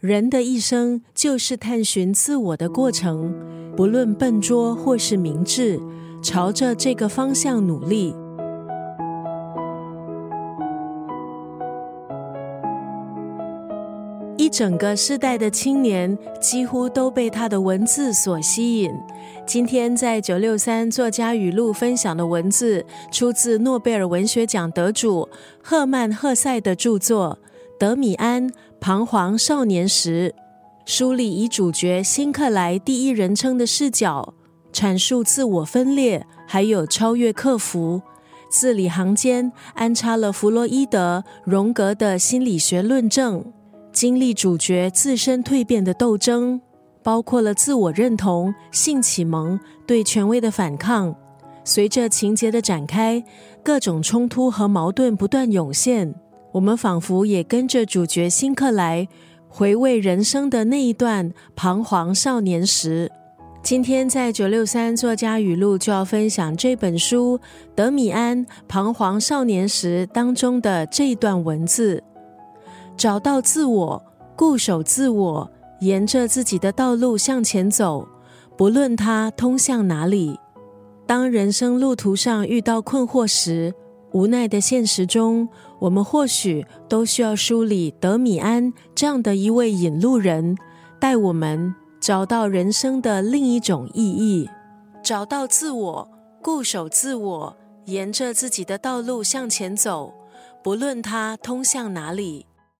人的一生就是探寻自我的过程，不论笨拙或是明智，朝着这个方向努力。一整个世代的青年几乎都被他的文字所吸引。今天在九六三作家语录分享的文字，出自诺贝尔文学奖得主赫曼·赫塞的著作《德米安》。彷徨少年时，书里以主角辛克莱第一人称的视角阐述自我分裂，还有超越克服。字里行间安插了弗洛伊德、荣格的心理学论证，经历主角自身蜕变的斗争，包括了自我认同、性启蒙、对权威的反抗。随着情节的展开，各种冲突和矛盾不断涌现。我们仿佛也跟着主角辛克莱回味人生的那一段彷徨少年时。今天在九六三作家语录就要分享这本书《德米安彷徨少年时》当中的这一段文字：找到自我，固守自我，沿着自己的道路向前走，不论它通向哪里。当人生路途上遇到困惑时，无奈的现实中。我们或许都需要梳理德米安这样的一位引路人，带我们找到人生的另一种意义，找到自我，固守自我，沿着自己的道路向前走，不论它通向哪里。